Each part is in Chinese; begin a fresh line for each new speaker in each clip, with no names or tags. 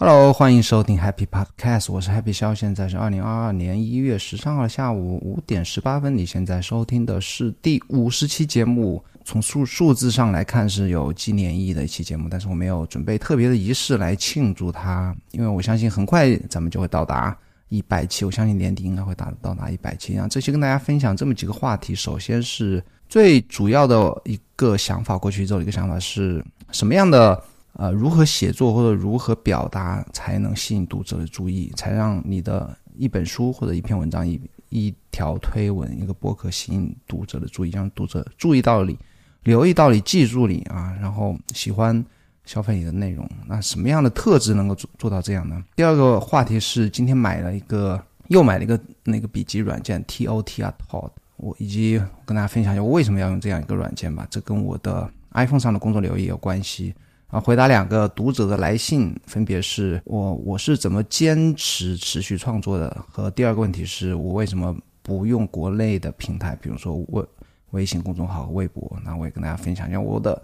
Hello，欢迎收听 Happy Podcast，我是 Happy 肖，现在是二零二二年一月十三号下午五点十八分。你现在收听的是第五十期节目，从数数字上来看是有纪念意义的一期节目，但是我没有准备特别的仪式来庆祝它，因为我相信很快咱们就会到达一百期，我相信年底应该会达到达一百期。然后这期跟大家分享这么几个话题，首先是最主要的一个想法，过去之后一个想法是什么样的？呃，如何写作或者如何表达才能吸引读者的注意，才让你的一本书或者一篇文章、一一条推文、一个博客吸引读者的注意，让读者注意到你、留意到你、记住你啊，然后喜欢消费你的内容。那什么样的特质能够做做到这样呢？第二个话题是今天买了一个，又买了一个那个笔记软件 T O T 啊 t o 我以及跟大家分享一下我为什么要用这样一个软件吧。这跟我的 iPhone 上的工作流也有关系。啊，回答两个读者的来信，分别是我我是怎么坚持持续创作的，和第二个问题是我为什么不用国内的平台，比如说微微信公众号和微博。那我也跟大家分享一下我的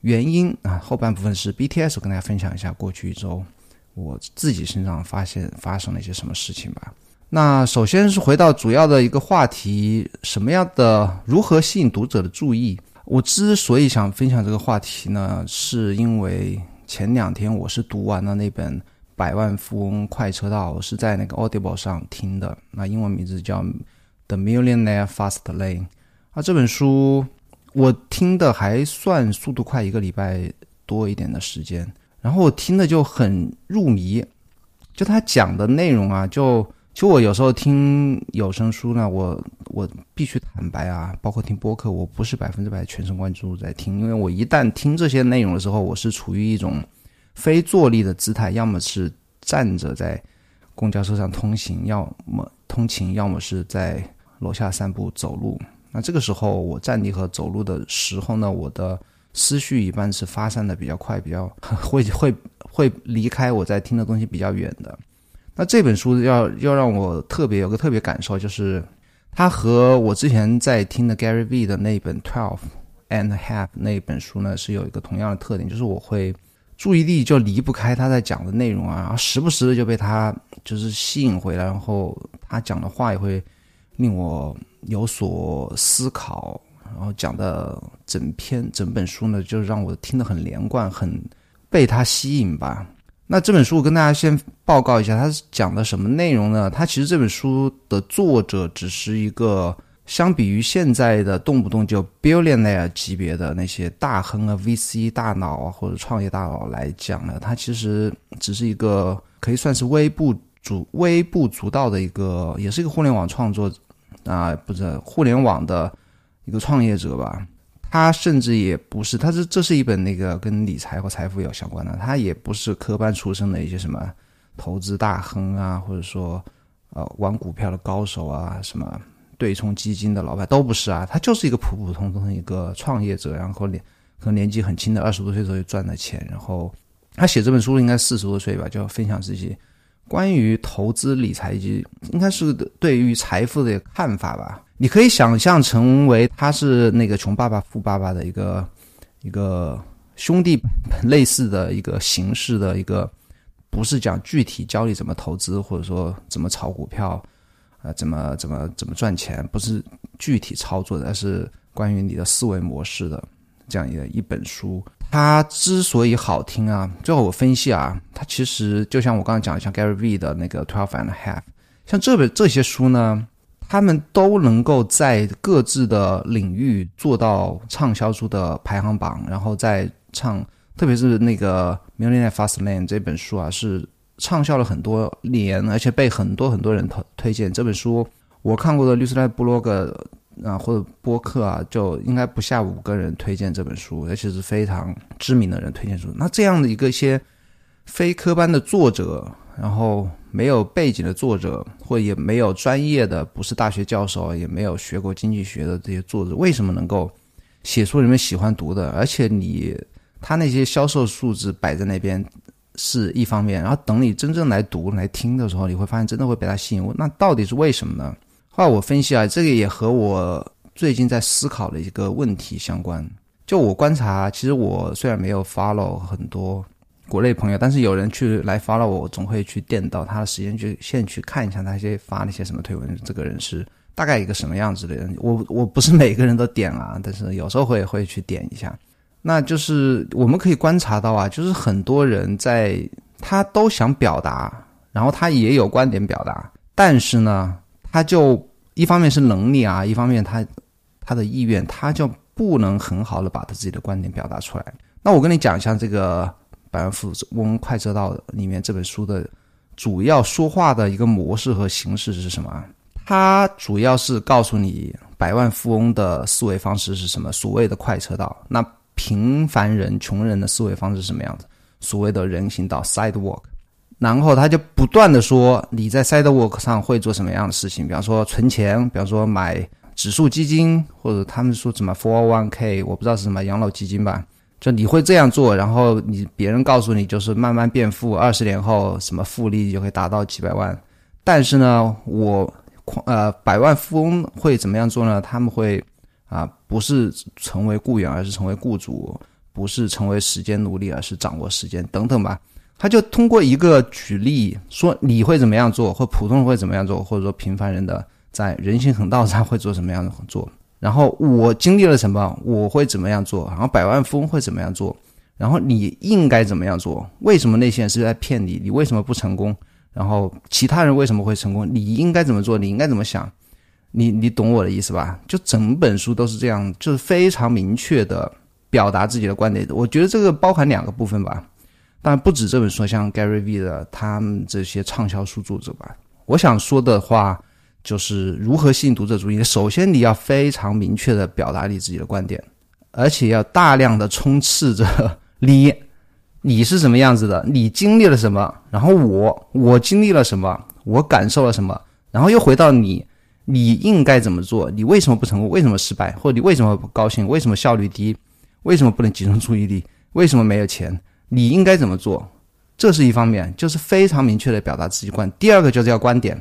原因啊。后半部分是 BTS，跟大家分享一下过去一周我自己身上发现发生了一些什么事情吧。那首先是回到主要的一个话题，什么样的如何吸引读者的注意？我之所以想分享这个话题呢，是因为前两天我是读完了那本《百万富翁快车道》，是在那个 Audible 上听的。那英文名字叫《The Millionaire Fast Lane》啊。这本书我听的还算速度快，一个礼拜多一点的时间。然后我听的就很入迷，就他讲的内容啊，就。其实我有时候听有声书呢，我我必须坦白啊，包括听播客，我不是百分之百全神贯注在听，因为我一旦听这些内容的时候，我是处于一种非坐立的姿态，要么是站着在公交车上通行，要么通勤，要么是在楼下散步走路。那这个时候我站立和走路的时候呢，我的思绪一般是发散的比较快，比较 会会会离开我在听的东西比较远的。那这本书要要让我特别有个特别感受，就是它和我之前在听的 Gary V 的那本 Twelve and Half 那本书呢，是有一个同样的特点，就是我会注意力就离不开他在讲的内容啊，然后时不时的就被他就是吸引回来，然后他讲的话也会令我有所思考，然后讲的整篇整本书呢，就让我听得很连贯，很被他吸引吧。那这本书我跟大家先报告一下，它是讲的什么内容呢？它其实这本书的作者只是一个，相比于现在的动不动就 billionaire 级别的那些大亨啊、VC 大佬啊或者创业大佬来讲呢，他其实只是一个可以算是微不足微不足道的一个，也是一个互联网创作啊，不是互联网的一个创业者吧。他甚至也不是，他是这是一本那个跟理财和财富有相关的，他也不是科班出身的一些什么投资大亨啊，或者说呃玩股票的高手啊，什么对冲基金的老板都不是啊，他就是一个普普通通的一个创业者，然后年可能年纪很轻的二十多岁时候就赚了钱，然后他写这本书应该四十多岁吧，就分享自己关于投资理财以及应该是对于财富的看法吧。你可以想象成为他是那个穷爸爸富爸爸的一个一个兄弟 类似的一个形式的一个，不是讲具体教你怎么投资或者说怎么炒股票，啊怎么怎么怎么赚钱，不是具体操作的，而是关于你的思维模式的这样一个一本书。它之所以好听啊，最后我分析啊，它其实就像我刚刚讲，像 Gary V 的那个 Twelve and a Half，像这本这些书呢。他们都能够在各自的领域做到畅销书的排行榜，然后在唱，特别是那个《Millionaire Fast Lane》这本书啊，是畅销了很多年，而且被很多很多人推推荐。这本书我看过的律师在布洛格啊或者播客啊，就应该不下五个人推荐这本书，而且是非常知名的人推荐书。那这样的一个一些非科班的作者，然后。没有背景的作者，或也没有专业的，不是大学教授，也没有学过经济学的这些作者，为什么能够写出人们喜欢读的？而且你他那些销售数字摆在那边是一方面，然后等你真正来读来听的时候，你会发现真的会被他吸引。那到底是为什么呢？后来我分析啊，这个也和我最近在思考的一个问题相关。就我观察，其实我虽然没有 follow 很多。国内朋友，但是有人去来发了我，我总会去电到他的时间去线去看一下他些发那些什么推文，这个人是大概一个什么样子的人。我我不是每个人都点啊，但是有时候会会去点一下。那就是我们可以观察到啊，就是很多人在他都想表达，然后他也有观点表达，但是呢，他就一方面是能力啊，一方面他他的意愿，他就不能很好的把他自己的观点表达出来。那我跟你讲一下这个《百万富翁快车道》里面这本书的主要说话的一个模式和形式是什么？它主要是告诉你百万富翁的思维方式是什么，所谓的快车道。那平凡人、穷人的思维方式是什么样子？所谓的人行道 （sidewalk），然后他就不断的说你在 sidewalk 上会做什么样的事情，比方说存钱，比方说买指数基金，或者他们说什么 four one k，我不知道是什么养老基金吧？就你会这样做，然后你别人告诉你就是慢慢变富，二十年后什么复利就会达到几百万。但是呢，我呃百万富翁会怎么样做呢？他们会。啊，不是成为雇员，而是成为雇主；不是成为时间奴隶，而是掌握时间等等吧。他就通过一个举例说，你会怎么样做，或普通人会怎么样做，或者说平凡人的在人行横道上会做什么样的做。然后我经历了什么，我会怎么样做？然后百万富翁会怎么样做？然后你应该怎么样做？为什么那些人是在骗你？你为什么不成功？然后其他人为什么会成功？你应该怎么做？你应该怎么想？你你懂我的意思吧？就整本书都是这样，就是非常明确的表达自己的观点。我觉得这个包含两个部分吧，但不止这本书，像 Gary V 的他们这些畅销书作者吧。我想说的话就是如何吸引读者注意。首先，你要非常明确的表达你自己的观点，而且要大量的充斥着你，你是什么样子的，你经历了什么，然后我我经历了什么，我感受了什么，然后又回到你。你应该怎么做？你为什么不成功？为什么失败？或者你为什么不高兴？为什么效率低？为什么不能集中注意力？为什么没有钱？你应该怎么做？这是一方面，就是非常明确的表达自己观。第二个就是要观点。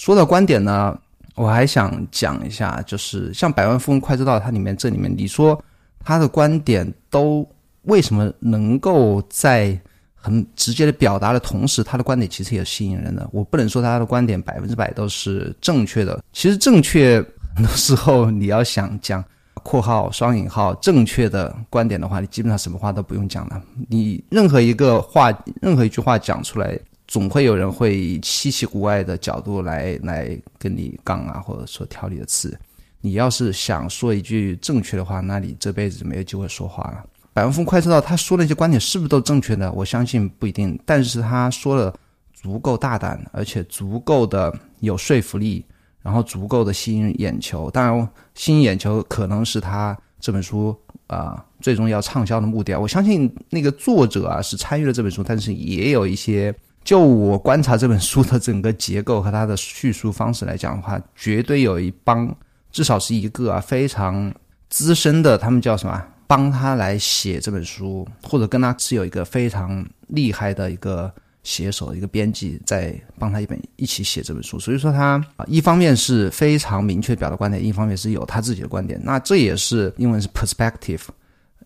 说到观点呢，我还想讲一下，就是像《百万富翁快车道》它里面这里面，你说他的观点都为什么能够在？很直接的表达的同时，他的观点其实也吸引人的。我不能说他的观点百分之百都是正确的。其实正确很多时候你要想讲（括号双引号）正确的观点的话，你基本上什么话都不用讲了。你任何一个话，任何一句话讲出来，总会有人会以稀奇古怪的角度来来跟你杠啊，或者说挑你的刺。你要是想说一句正确的话，那你这辈子没有机会说话了。百万富翁快车道，他说那些观点是不是都正确的？我相信不一定，但是他说的足够大胆，而且足够的有说服力，然后足够的吸引眼球。当然，吸引眼球可能是他这本书啊最终要畅销的目的啊。我相信那个作者啊是参与了这本书，但是也有一些，就我观察这本书的整个结构和它的叙述方式来讲的话，绝对有一帮，至少是一个啊非常资深的，他们叫什么？帮他来写这本书，或者跟他是有一个非常厉害的一个写手、一个编辑在帮他一本一起写这本书。所以说，他啊一方面是非常明确表达观点，一方面是有他自己的观点。那这也是英文是 perspective。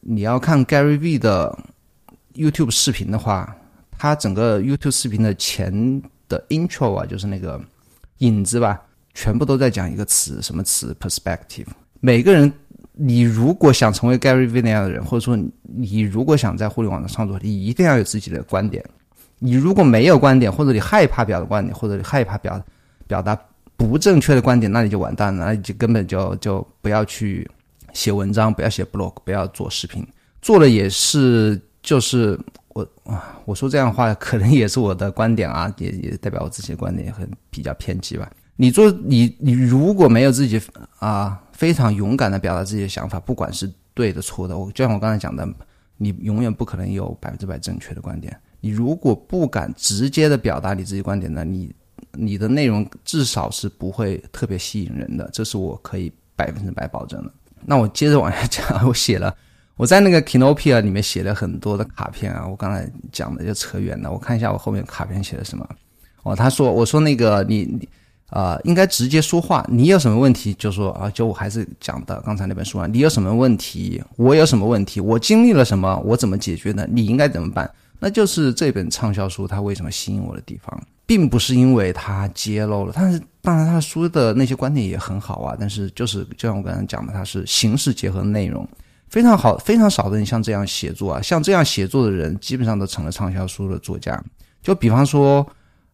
你要看 Gary V 的 YouTube 视频的话，他整个 YouTube 视频的前的 intro 啊，就是那个影子吧，全部都在讲一个词，什么词？perspective。每个人。你如果想成为 Gary V 那样的人，或者说你如果想在互联网上创作，你一定要有自己的观点。你如果没有观点，或者你害怕表达观点，或者你害怕表表达不正确的观点，那你就完蛋了，那你就根本就就不要去写文章，不要写 blog，不要做视频。做了也是，就是我啊，我说这样的话，可能也是我的观点啊，也也代表我自己的观点，很比较偏激吧。你做你你如果没有自己啊。非常勇敢的表达自己的想法，不管是对的错的。我就像我刚才讲的，你永远不可能有百分之百正确的观点。你如果不敢直接的表达你自己观点呢，你你的内容至少是不会特别吸引人的，这是我可以百分之百保证的。那我接着往下讲，我写了我在那个 Kinopia 里面写了很多的卡片啊。我刚才讲的就扯远了，我看一下我后面卡片写了什么。哦，他说我说那个你你。啊，应该直接说话。你有什么问题就说啊，就我还是讲的刚才那本书啊。你有什么问题，我有什么问题，我经历了什么，我怎么解决的？你应该怎么办？那就是这本畅销书它为什么吸引我的地方，并不是因为它揭露了，但是当然他的书的那些观点也很好啊，但是就是就像我刚才讲的，它是形式结合内容，非常好，非常少的人像这样写作啊，像这样写作的人基本上都成了畅销书的作家，就比方说。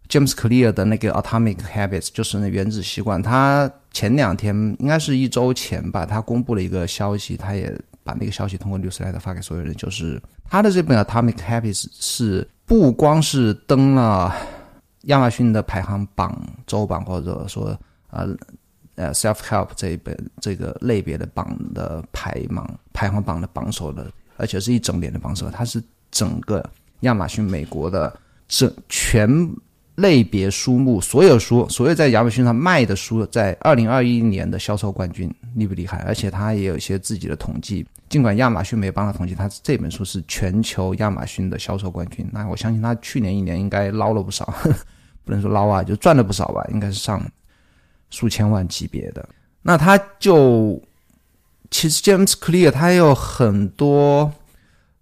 James Clear 的那个 Atomic Habits 就是那原子习惯，他前两天应该是一周前吧，他公布了一个消息，他也把那个消息通过 Newsletter 发给所有人，就是他的这本 Atomic Habits 是不光是登了亚马逊的排行榜周榜，或者说呃呃 Self Help 这一本这个类别的榜的排榜排行榜的榜首的，而且是一整年的榜首，它是整个亚马逊美国的整全。类别书目，所有书，所有在亚马逊上卖的书，在二零二一年的销售冠军，厉不厉害？而且他也有一些自己的统计，尽管亚马逊没有帮他统计，他这本书是全球亚马逊的销售冠军。那我相信他去年一年应该捞了不少，不能说捞啊，就赚了不少吧，应该是上数千万级别的。那他就其实 James Clear 他有很多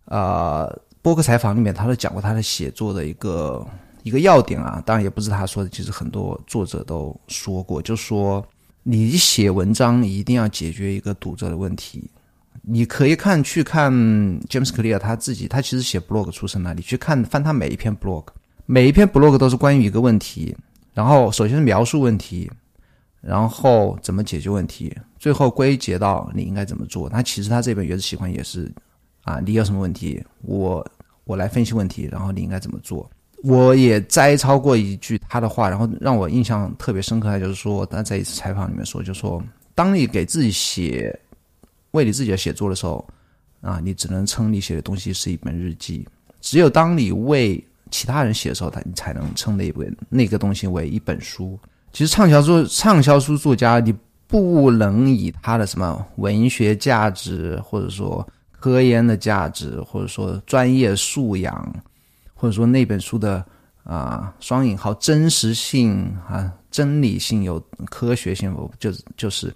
啊，播客采访里面他都讲过他的写作的一个。一个要点啊，当然也不是他说的，其实很多作者都说过，就说你写文章一定要解决一个读者的问题。你可以看去看 James Clear 他自己，他其实写 blog 出身的，你去看翻他每一篇 blog，每一篇 blog 都是关于一个问题，然后首先是描述问题，然后怎么解决问题，最后归结到你应该怎么做。那其实他这本原子习惯也是啊，你有什么问题，我我来分析问题，然后你应该怎么做。我也摘抄过一句他的话，然后让我印象特别深刻。他就是说，他在一次采访里面说，就说，当你给自己写，为你自己的写作的时候，啊，你只能称你写的东西是一本日记；只有当你为其他人写的时候，他你才能称那本那个东西为一本书。其实畅销书畅销书作家，你不能以他的什么文学价值，或者说科研的价值，或者说专业素养。或者说那本书的啊双引号真实性啊真理性有科学性，我就是就是，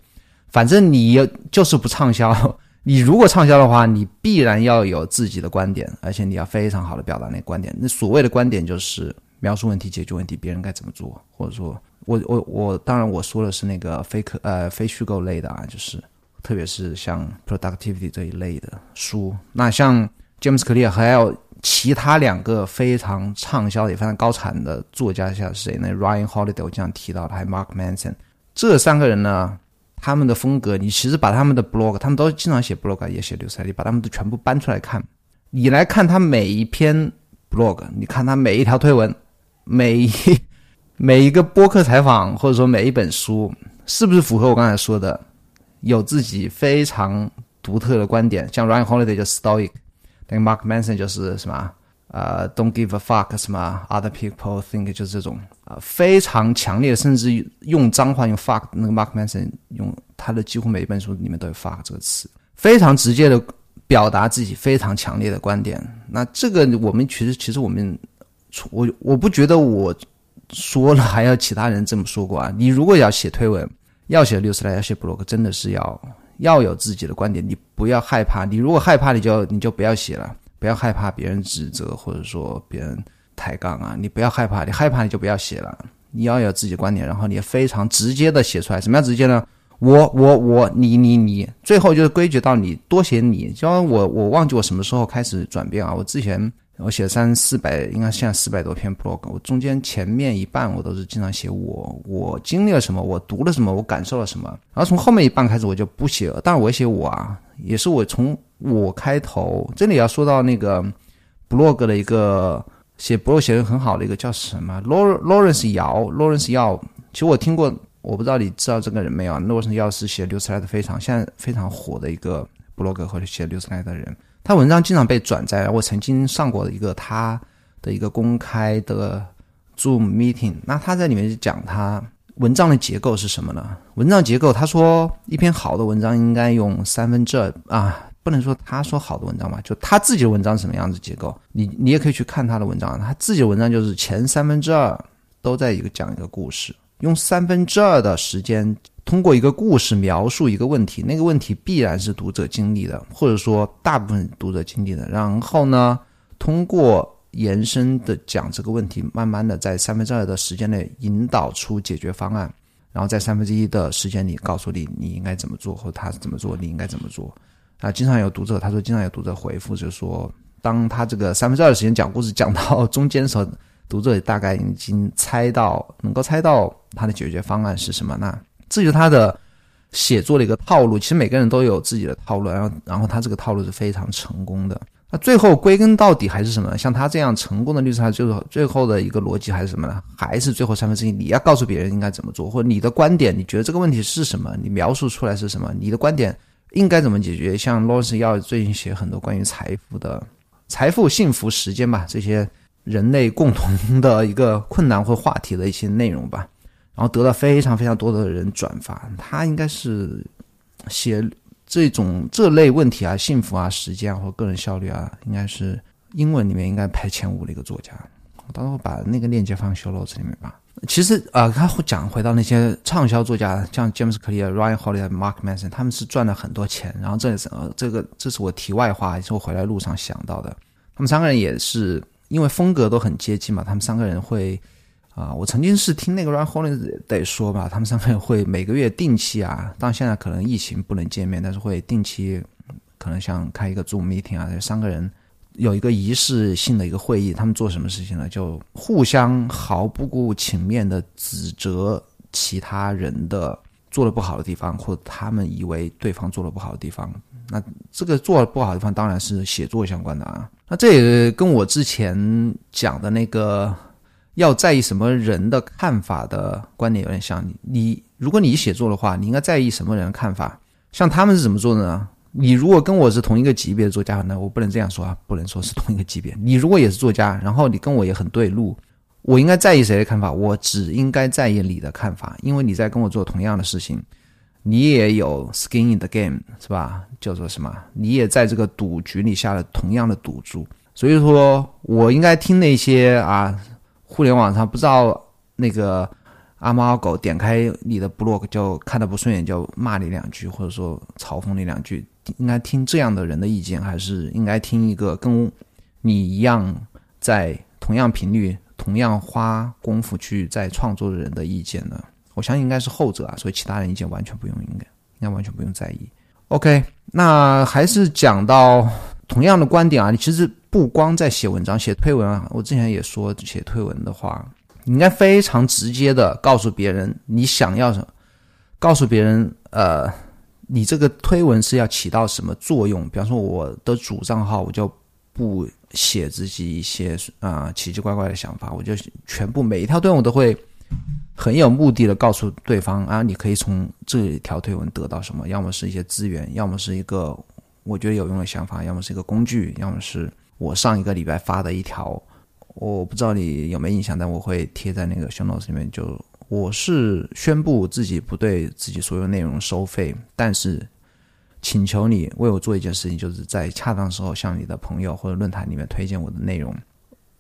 反正你就是不畅销。你如果畅销的话，你必然要有自己的观点，而且你要非常好的表达那观点。那所谓的观点就是描述问题、解决问题，别人该怎么做，或者说，我我我当然我说的是那个非可呃非虚构类的啊，就是特别是像 productivity 这一类的书。那像 James Clear 还有。其他两个非常畅销也非常高产的作家像谁呢？Ryan Holiday 我经常提到的，还有 Mark Manson，这三个人呢，他们的风格，你其实把他们的 blog，他们都经常写 blog，也写流彩，你把他们都全部搬出来看，你来看他每一篇 blog，你看他每一条推文，每一每一个播客采访，或者说每一本书，是不是符合我刚才说的，有自己非常独特的观点？像 Ryan Holiday 叫 Stoic。那个 Mark Manson 就是什么？呃，Don't give a fuck 什么？Other people think 就是这种啊，非常强烈，甚至用脏话用 fuck。那个 Mark Manson 用他的几乎每一本书里面都有 fuck 这个词，非常直接的表达自己非常强烈的观点。那这个我们其实其实我们我我不觉得我说了还要其他人这么说过啊。你如果要写推文，要写六十来，要写 blog，真的是要。要有自己的观点，你不要害怕。你如果害怕，你就你就不要写了，不要害怕别人指责或者说别人抬杠啊。你不要害怕，你害怕你就不要写了。你要有自己的观点，然后你非常直接的写出来。什么样直接呢？我我我你你你，最后就是规矩到你多写你。就我我忘记我什么时候开始转变啊？我之前。我写了三四百，应该现在四百多篇 blog。我中间前面一半我都是经常写我我经历了什么，我读了什么，我感受了什么。然后从后面一半开始我就不写了。但是我写我啊，也是我从我开头。这里要说到那个 blog 的一个写 blog 写的很好的一个叫什么 Lawrence 姚 Lawrence 姚。其实我听过，我不知道你知道这个人没有？Lawrence 姚是写 newsletter 非常现在非常火的一个 blog 或者写流出来的人。他文章经常被转载，我曾经上过一个他的一个公开的 Zoom meeting，那他在里面就讲他文章的结构是什么呢？文章结构，他说一篇好的文章应该用三分之二啊，不能说他说好的文章嘛，就他自己的文章什么样子结构，你你也可以去看他的文章，他自己的文章就是前三分之二都在一个讲一个故事，用三分之二的时间。通过一个故事描述一个问题，那个问题必然是读者经历的，或者说大部分读者经历的。然后呢，通过延伸的讲这个问题，慢慢的在三分之二的时间内引导出解决方案，然后在三分之一的时间里告诉你你应该怎么做，或者他怎么做，你应该怎么做。啊，经常有读者他说，经常有读者回复就是说，当他这个三分之二的时间讲故事讲到中间的时候，读者大概已经猜到，能够猜到他的解决方案是什么。那这就是他的写作的一个套路。其实每个人都有自己的套路，然后然后他这个套路是非常成功的。那最后归根到底还是什么？像他这样成功的律师，他就是最后的一个逻辑还是什么呢？还是最后三分之一，你要告诉别人应该怎么做，或者你的观点，你觉得这个问题是什么？你描述出来是什么？你的观点应该怎么解决？像罗斯要最近写很多关于财富的、财富、幸福、时间吧，这些人类共同的一个困难或话题的一些内容吧，然后得到非常非常多的人转发。他应该是写。这种这类问题啊，幸福啊，时间啊，或个人效率啊，应该是英文里面应该排前五的一个作家。我到时候把那个链接放 show notes 里面吧。其实啊，他会讲回到那些畅销作家，像 James Clear、Ryan Holiday、Mark Manson，他们是赚了很多钱。然后这是呃，这个这是我题外话，也是我回来路上想到的。他们三个人也是因为风格都很接近嘛，他们三个人会。啊，我曾经是听那个 Run Holiday 说吧，他们三个会每个月定期啊，当然现在可能疫情不能见面，但是会定期，可能像开一个 Zoom meeting 啊，这三个人有一个仪式性的一个会议，他们做什么事情呢？就互相毫不顾情面的指责其他人的做的不好的地方，或者他们以为对方做的不好的地方。那这个做的不好的地方当然是写作相关的啊。那这也跟我之前讲的那个。要在意什么人的看法的观点有点像你。你如果你写作的话，你应该在意什么人的看法？像他们是怎么做的呢？你如果跟我是同一个级别的作家，那我不能这样说啊，不能说是同一个级别。你如果也是作家，然后你跟我也很对路，我应该在意谁的看法？我只应该在意你的看法，因为你在跟我做同样的事情，你也有 skin in the game，是吧？叫做什么？你也在这个赌局里下了同样的赌注，所以说我应该听那些啊。互联网上不知道那个阿猫阿狗点开你的 blog 就看的不顺眼就骂你两句或者说嘲讽你两句，应该听这样的人的意见，还是应该听一个跟你一样在同样频率、同样花功夫去在创作的人的意见呢？我相信应该是后者啊，所以其他人意见完全不用，应该应该完全不用在意。OK，那还是讲到同样的观点啊，你其实。不光在写文章、写推文啊，我之前也说，写推文的话，你应该非常直接的告诉别人你想要什么，告诉别人，呃，你这个推文是要起到什么作用。比方说，我的主账号，我就不写自己一些啊奇奇怪怪的想法，我就全部每一条推文我都会很有目的的告诉对方啊，你可以从这条推文得到什么，要么是一些资源，要么是一个我觉得有用的想法，要么是一个工具，要么是。我上一个礼拜发的一条，我不知道你有没有印象，但我会贴在那个 show notes 里面。就我是宣布自己不对自己所有内容收费，但是请求你为我做一件事情，就是在恰当时候向你的朋友或者论坛里面推荐我的内容。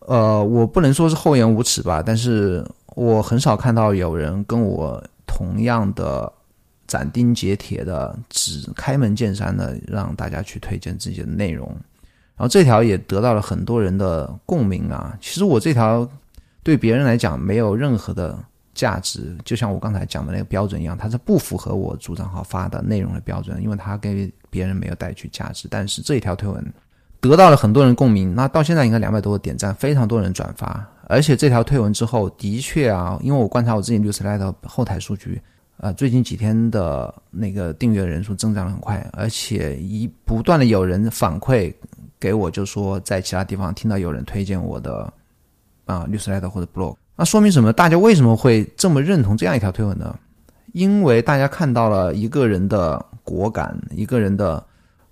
呃，我不能说是厚颜无耻吧，但是我很少看到有人跟我同样的斩钉截铁的、只开门见山的让大家去推荐自己的内容。然后这条也得到了很多人的共鸣啊！其实我这条对别人来讲没有任何的价值，就像我刚才讲的那个标准一样，它是不符合我主账号发的内容的标准，因为它给别人没有带去价值。但是这一条推文得到了很多人共鸣，那到现在应该两百多个点赞，非常多人转发。而且这条推文之后，的确啊，因为我观察我自己 newsletter 后台数据，呃，最近几天的那个订阅人数增长的很快，而且一不断的有人反馈。给我就说在其他地方听到有人推荐我的啊律师 letter 或者 blog，那说明什么？大家为什么会这么认同这样一条推文呢？因为大家看到了一个人的果敢，一个人的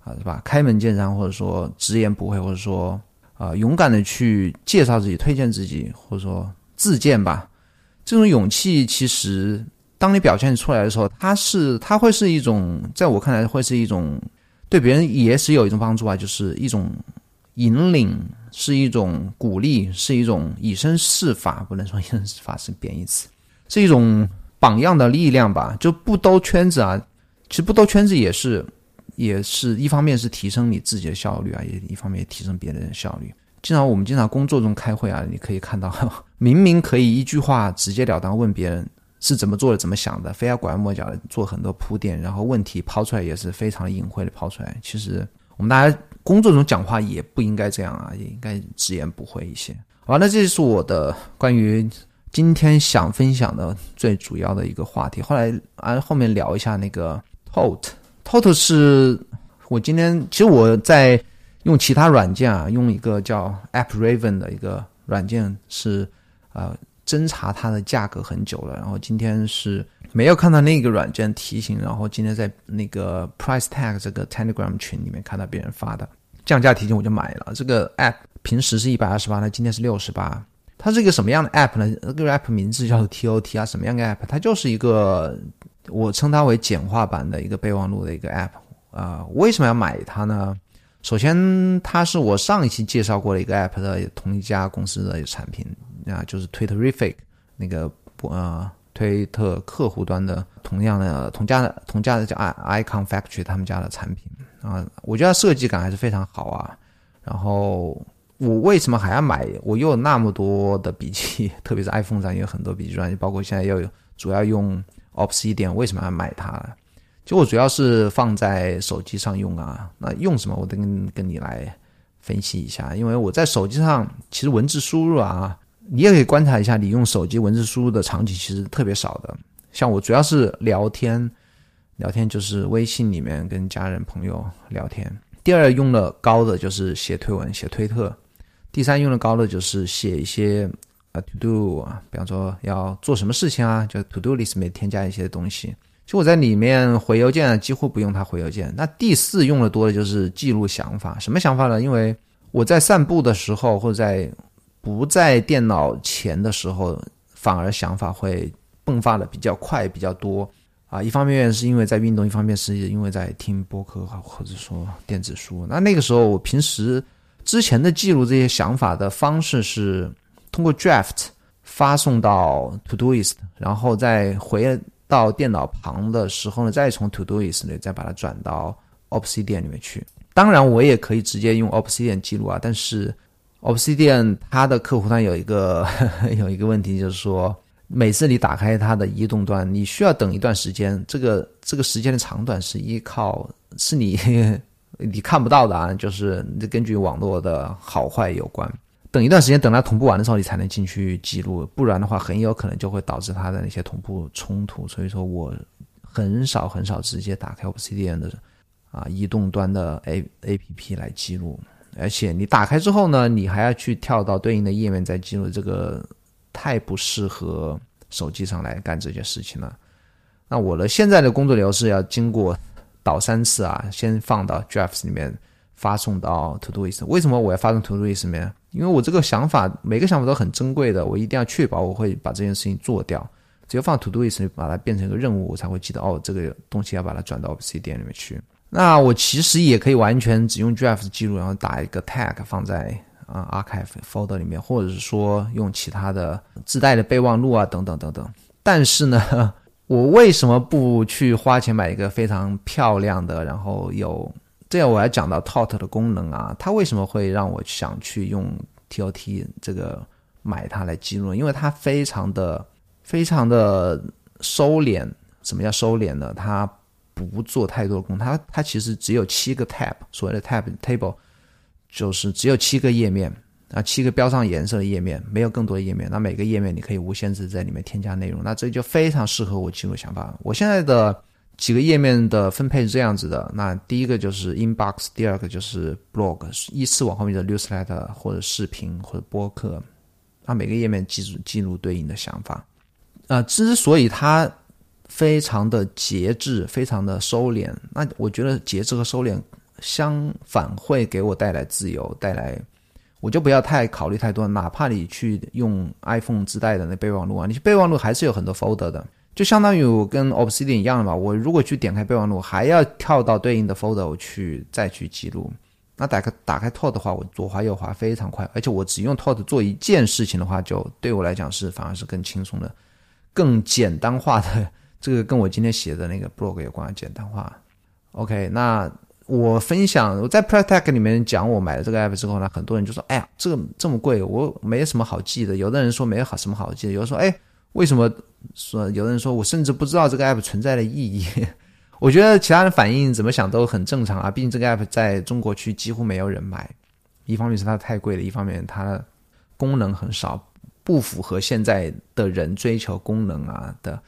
啊是吧？开门见山，或者说直言不讳，或者说啊勇敢的去介绍自己、推荐自己，或者说自荐吧。这种勇气其实当你表现出来的时候，它是它会是一种，在我看来会是一种。对别人也是有一种帮助啊，就是一种引领，是一种鼓励，是一种以身试法，不能说以身试法是贬义词，是一种榜样的力量吧。就不兜圈子啊，其实不兜圈子也是，也是一方面是提升你自己的效率啊，也一方面提升别人效率。经常我们经常工作中开会啊，你可以看到，明明可以一句话直截了当问别人是怎么做的、怎么想的，非要拐弯抹角的做很多铺垫，然后问题抛出来也是非常隐晦的抛出来。其实我们大家工作中讲话也不应该这样啊，也应该直言不讳一些。好，那这就是我的关于今天想分享的最主要的一个话题。后来啊，后面聊一下那个 Tot，Tot 是我今天其实我在。用其他软件啊，用一个叫 App Raven 的一个软件是，呃，侦查它的价格很久了。然后今天是没有看到那个软件提醒，然后今天在那个 Price Tag 这个 Telegram 群里面看到别人发的降价提醒，我就买了。这个 App 平时是一百二十八，那今天是六十八。它是一个什么样的 App 呢？这个 App 名字叫做 TOT 啊，什么样的 App？它就是一个我称它为简化版的一个备忘录的一个 App 啊。为什么要买它呢？首先，它是我上一期介绍过的一个 App 的同一家公司的产品啊，就是 Twitterific 那个呃推特客户端的同样的同家的同家的叫 i iCon Factory 他们家的产品啊，我觉得设计感还是非常好啊。然后我为什么还要买？我又有那么多的笔记，特别是 iPhone 上也有很多笔记软件，包括现在又有主要用 Obsidian，为什么要买它？就我主要是放在手机上用啊，那用什么我得跟跟你来分析一下，因为我在手机上其实文字输入啊，你也可以观察一下，你用手机文字输入的场景其实特别少的。像我主要是聊天，聊天就是微信里面跟家人朋友聊天。第二用的高的就是写推文、写推特。第三用的高的就是写一些啊 to do 啊，比方说要做什么事情啊，就 to do list 里面添加一些东西。就我在里面回邮件几乎不用它回邮件。那第四用的多的就是记录想法，什么想法呢？因为我在散步的时候或者在不在电脑前的时候，反而想法会迸发的比较快比较多啊。一方面是因为在运动，一方面是因为在听播客或者说电子书。那那个时候我平时之前的记录这些想法的方式是通过 draft 发送到 Todoist，然后再回。到电脑旁的时候呢，再从 Todoist 里再把它转到 Obsidian 里面去。当然，我也可以直接用 Obsidian 记录啊。但是 Obsidian 它的客户端有一个 有一个问题，就是说每次你打开它的移动端，你需要等一段时间。这个这个时间的长短是依靠是你 你看不到的啊，就是根据网络的好坏有关。等一段时间，等它同步完的时候，你才能进去记录，不然的话，很有可能就会导致它的那些同步冲突。所以说我很少很少直接打开 Obsidian 的啊移动端的 A A P P 来记录，而且你打开之后呢，你还要去跳到对应的页面再进入，这个太不适合手机上来干这件事情了。那我的现在的工作流是要经过导三次啊，先放到 Drafts 里面。发送到 To Do List 为什么我要发送 Todoist 呢？因为我这个想法，每个想法都很珍贵的，我一定要确保我会把这件事情做掉。只有放 To Do List，把它变成一个任务，我才会记得哦，这个东西要把它转到 Obsidian 里面去。那我其实也可以完全只用 Draft 记录，然后打一个 Tag 放在啊 Archive Folder 里面，或者是说用其他的自带的备忘录啊等等等等。但是呢，我为什么不去花钱买一个非常漂亮的，然后有这样我要讲到 Tot 的功能啊，它为什么会让我想去用 Tot 这个买它来记录？因为它非常的非常的收敛。什么叫收敛呢？它不做太多功，它它其实只有七个 tab，所谓的 tab table 就是只有七个页面啊，七个标上颜色的页面，没有更多的页面。那每个页面你可以无限制在里面添加内容，那这就非常适合我记录想法。我现在的。几个页面的分配是这样子的，那第一个就是 inbox，第二个就是 blog，依次往后面的 newsletter 或者视频或者播客，那每个页面记住记录对应的想法。啊，之所以它非常的节制，非常的收敛，那我觉得节制和收敛相反会给我带来自由，带来我就不要太考虑太多，哪怕你去用 iPhone 自带的那备忘录啊，你备忘录还是有很多 folder 的。就相当于我跟 Obsidian 一样的嘛，我如果去点开备忘录，还要跳到对应的 folder 去再去记录。那打开打开 Tot 的话，我左滑右滑非常快，而且我只用 Tot 做一件事情的话，就对我来讲是反而是更轻松的、更简单化的。这个跟我今天写的那个 blog 有关，简单化。OK，那我分享我在 Protect 里面讲我买了这个 app 之后呢，很多人就说：“哎呀，这个这么贵，我没什么好记的。”有的人说没有好什么好记的，有的说：“哎，为什么？”说有的人说我甚至不知道这个 app 存在的意义。我觉得其他人反应怎么想都很正常啊，毕竟这个 app 在中国区几乎没有人买。一方面是它太贵了，一方面它功能很少，不符合现在的人追求功能啊的，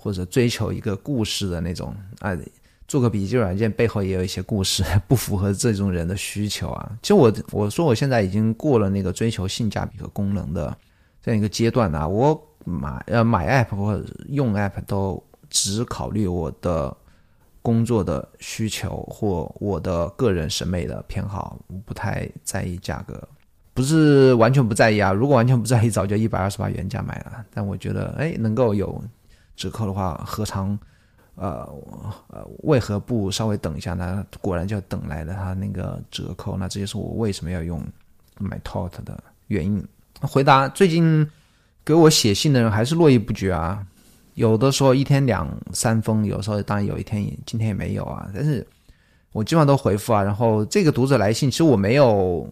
或者追求一个故事的那种啊。做个笔记软件背后也有一些故事，不符合这种人的需求啊。其实我我说我现在已经过了那个追求性价比和功能的这样一个阶段啊。我买呃买 app 或者用 app 都只考虑我的工作的需求或我的个人审美的偏好，不太在意价格。不是完全不在意啊，如果完全不在意，早就一百二十八原价买了。但我觉得，哎，能够有折扣的话，何尝？呃呃，为何不稍微等一下呢？果然就等来了他那个折扣，那这就是我为什么要用买 Tot 的原因。回答最近给我写信的人还是络绎不绝啊，有的时候一天两三封，有时候当然有一天今天也没有啊，但是我基本上都回复啊。然后这个读者来信，其实我没有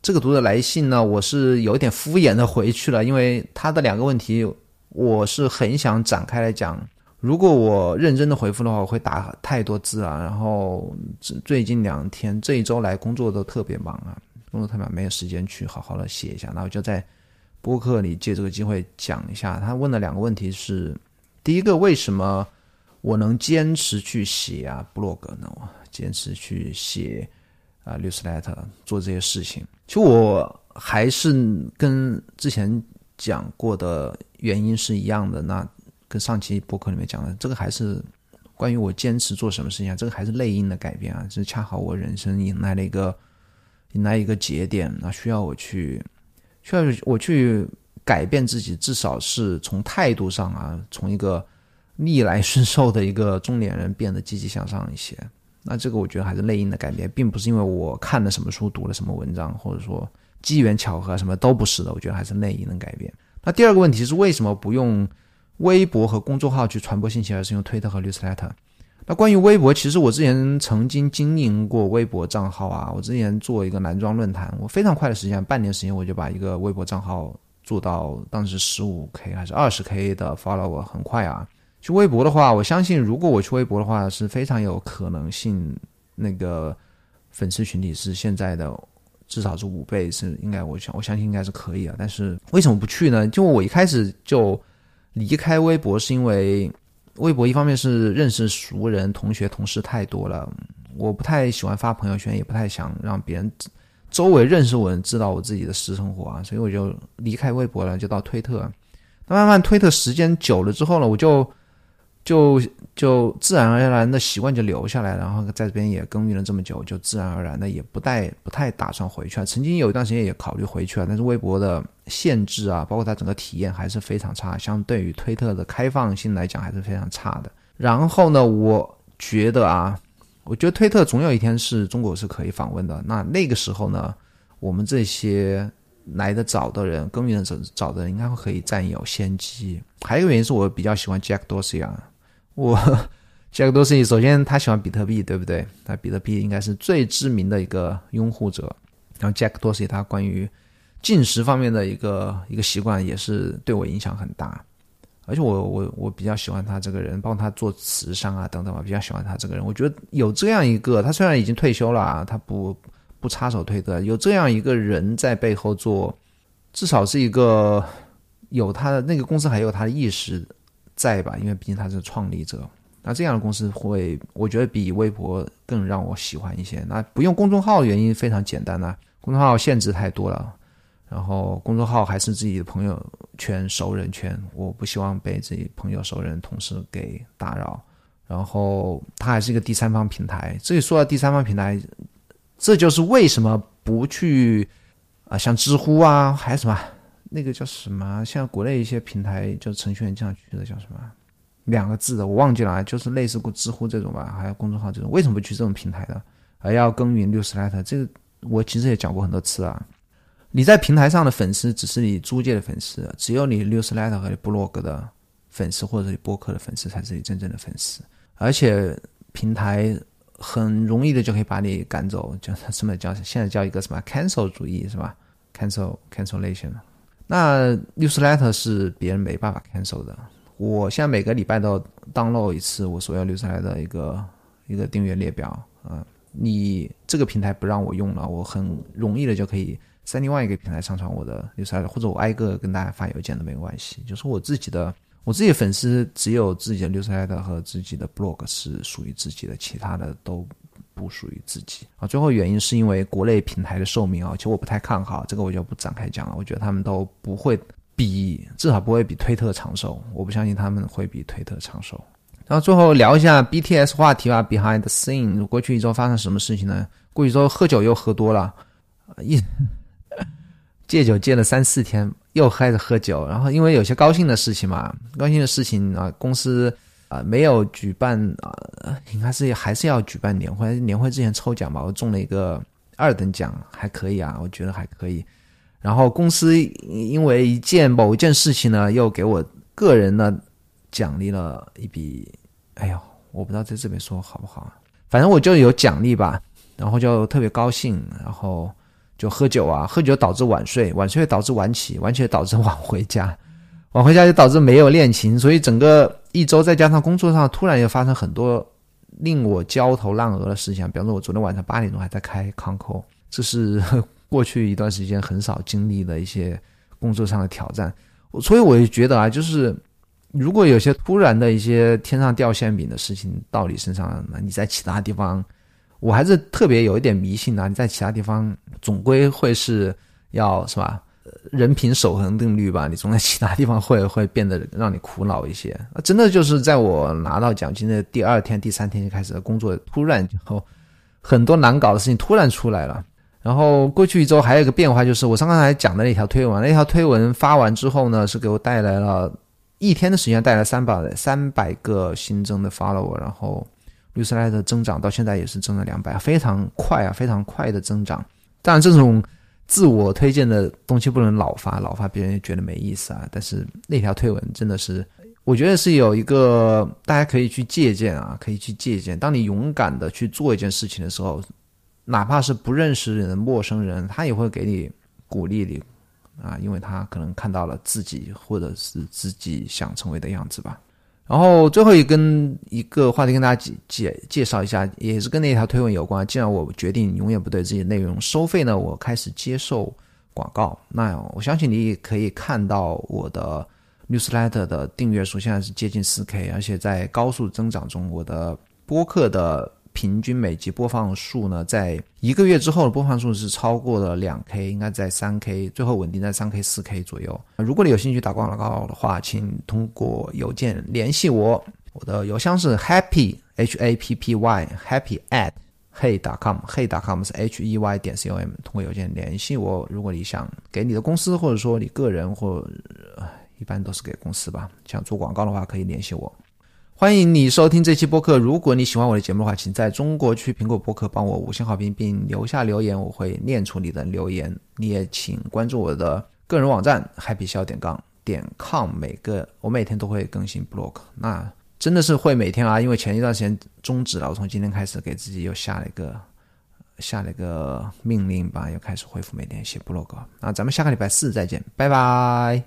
这个读者来信呢，我是有一点敷衍的回去了，因为他的两个问题，我是很想展开来讲。如果我认真的回复的话，我会打太多字啊。然后最近两天这一周来工作都特别忙啊，工作特别忙，没有时间去好好的写一下。那我就在播客里借这个机会讲一下。他问的两个问题是：第一个，为什么我能坚持去写啊？blog 呢？坚持去写啊，newsletter 做这些事情。其实我还是跟之前讲过的原因是一样的。那跟上期博客里面讲的，这个还是关于我坚持做什么事情啊，这个还是内因的改变啊，是恰好我人生迎来了一个迎来一个节点，那需要我去需要我去改变自己，至少是从态度上啊，从一个逆来顺受的一个中年人变得积极向上一些。那这个我觉得还是内因的改变，并不是因为我看了什么书、读了什么文章，或者说机缘巧合什么都不是的，我觉得还是内因的改变。那第二个问题是为什么不用？微博和公众号去传播信息，而是用推特和 newsletter。那关于微博，其实我之前曾经经营过微博账号啊。我之前做一个男装论坛，我非常快的时间，半年时间，我就把一个微博账号做到当时十五 k 还是二十 k 的 follow，很快啊。去微博的话，我相信如果我去微博的话，是非常有可能性，那个粉丝群体是现在的至少是五倍，是应该我想我相信应该是可以啊。但是为什么不去呢？就我一开始就。离开微博是因为微博一方面是认识熟人、同学、同事太多了，我不太喜欢发朋友圈，也不太想让别人周围认识我人知道我自己的私生活啊，所以我就离开微博了，就到推特。那慢慢推特时间久了之后呢，我就。就就自然而然的习惯就留下来，然后在这边也耕耘了这么久，就自然而然的也不带不太打算回去了。曾经有一段时间也考虑回去了，但是微博的限制啊，包括它整个体验还是非常差，相对于推特的开放性来讲还是非常差的。然后呢，我觉得啊，我觉得推特总有一天是中国是可以访问的。那那个时候呢，我们这些来的早的人，耕耘的早早的人，应该会可以占有先机。还有一个原因是我比较喜欢 Jack Dorsey 啊。我 Jack Dosey 首先他喜欢比特币，对不对？那比特币应该是最知名的一个拥护者。然后 Jack Dosey 他关于进食方面的一个一个习惯也是对我影响很大。而且我我我比较喜欢他这个人，包括他做慈善啊等等吧，比较喜欢他这个人。我觉得有这样一个，他虽然已经退休了啊，他不不插手推特，有这样一个人在背后做，至少是一个有他的那个公司还有他的意识。在吧，因为毕竟他是创立者，那这样的公司会，我觉得比微博更让我喜欢一些。那不用公众号的原因非常简单呐，公众号限制太多了，然后公众号还是自己的朋友圈、熟人圈，我不希望被自己朋友、熟人、同事给打扰。然后它还是一个第三方平台，这里说到第三方平台，这就是为什么不去啊，像知乎啊，还有什么？那个叫什么？像国内一些平台，就程序员经常去的叫什么？两个字的我忘记了，就是类似过知乎这种吧，还有公众号这种。为什么不去这种平台的，而要耕耘 newsletter？这个我其实也讲过很多次啊。你在平台上的粉丝只是你租借的粉丝，只有你 newsletter 和 blog 的粉丝或者你播客的粉丝才是你真正的粉丝。而且平台很容易的就可以把你赶走，叫什么叫现在叫一个什么 cancel 主义是吧？cancel cancellation。那 newsletter 是别人没办法 cancel 的。我现在每个礼拜都 download 一次我所要留下来的一个一个订阅列表啊。你这个平台不让我用了，我很容易的就可以在另外一个平台上传我的 newsletter，或者我挨个跟大家发邮件都没关系。就是我自己的，我自己粉丝只有自己的 newsletter 和自己的 blog 是属于自己的，其他的都不属于自己啊。最后原因是因为国内平台的寿命啊，其实我不太看好这个，我就不展开讲了。我觉得他们都不会比，至少不会比推特长寿，我不相信他们会比推特长寿。然后最后聊一下 BTS 话题吧，Behind the Scene。过去一周发生什么事情呢？过去一周喝酒又喝多了，一 戒酒戒了三四天，又开始喝酒。然后因为有些高兴的事情嘛，高兴的事情啊，公司啊没有举办啊，应该是还是要举办年会。年会之前抽奖吧，我中了一个二等奖，还可以啊，我觉得还可以。然后公司因为一件某一件事情呢，又给我个人呢。奖励了一笔，哎呦，我不知道在这边说好不好，反正我就有奖励吧，然后就特别高兴，然后就喝酒啊，喝酒导致晚睡，晚睡导致晚起，晚起导致晚回家，晚回家就导致没有练琴，所以整个一周再加上工作上突然又发生很多令我焦头烂额的事情，比方说我昨天晚上八点钟还在开康扣，这是过去一段时间很少经历的一些工作上的挑战，所以我就觉得啊，就是。如果有些突然的一些天上掉馅饼的事情到你身上，那你在其他地方，我还是特别有一点迷信的。你在其他地方总归会是要是吧？人品守恒定律吧，你总在其他地方会 会变得让你苦恼一些。啊真的就是在我拿到奖金的第二天、第三天就开始工作，突然后很多难搞的事情突然出来了。然后过去一周还有一个变化，就是我上刚才讲的那条推文，那条推文发完之后呢，是给我带来了。一天的时间带来三百三百个新增的 follow，然后绿色 e 的增长到现在也是增了两百，非常快啊，非常快的增长。但，这种自我推荐的东西不能老发，老发别人也觉得没意思啊。但是那条推文真的是，我觉得是有一个大家可以去借鉴啊，可以去借鉴。当你勇敢的去做一件事情的时候，哪怕是不认识的陌生人，他也会给你鼓励你。啊，因为他可能看到了自己或者是自己想成为的样子吧。然后最后一跟一个话题跟大家介介介绍一下，也是跟那条推文有关。既然我决定永远不对自己内容收费呢，我开始接受广告。那我相信你也可以看到我的 newsletter 的订阅数现在是接近四 K，而且在高速增长中。我的播客的。平均每集播放数呢，在一个月之后的播放数是超过了两 K，应该在三 K，最后稳定在三 K、四 K 左右。如果你有兴趣打广告的话，请通过邮件联系我，我的邮箱是 happy h a p p y happy at hey dot com hey dot com 是 h e y 点 c o m，通过邮件联系我。如果你想给你的公司，或者说你个人，或一般都是给公司吧，想做广告的话，可以联系我。欢迎你收听这期播客。如果你喜欢我的节目的话，请在中国区苹果播客帮我五星好评，并留下留言，我会念出你的留言。你也请关注我的个人网站 happy 笑点杠点 com，每个我每天都会更新 blog。那真的是会每天啊，因为前一段时间终止了，我从今天开始给自己又下了一个下了一个命令吧，又开始恢复每天写 blog。那咱们下个礼拜四再见，拜拜。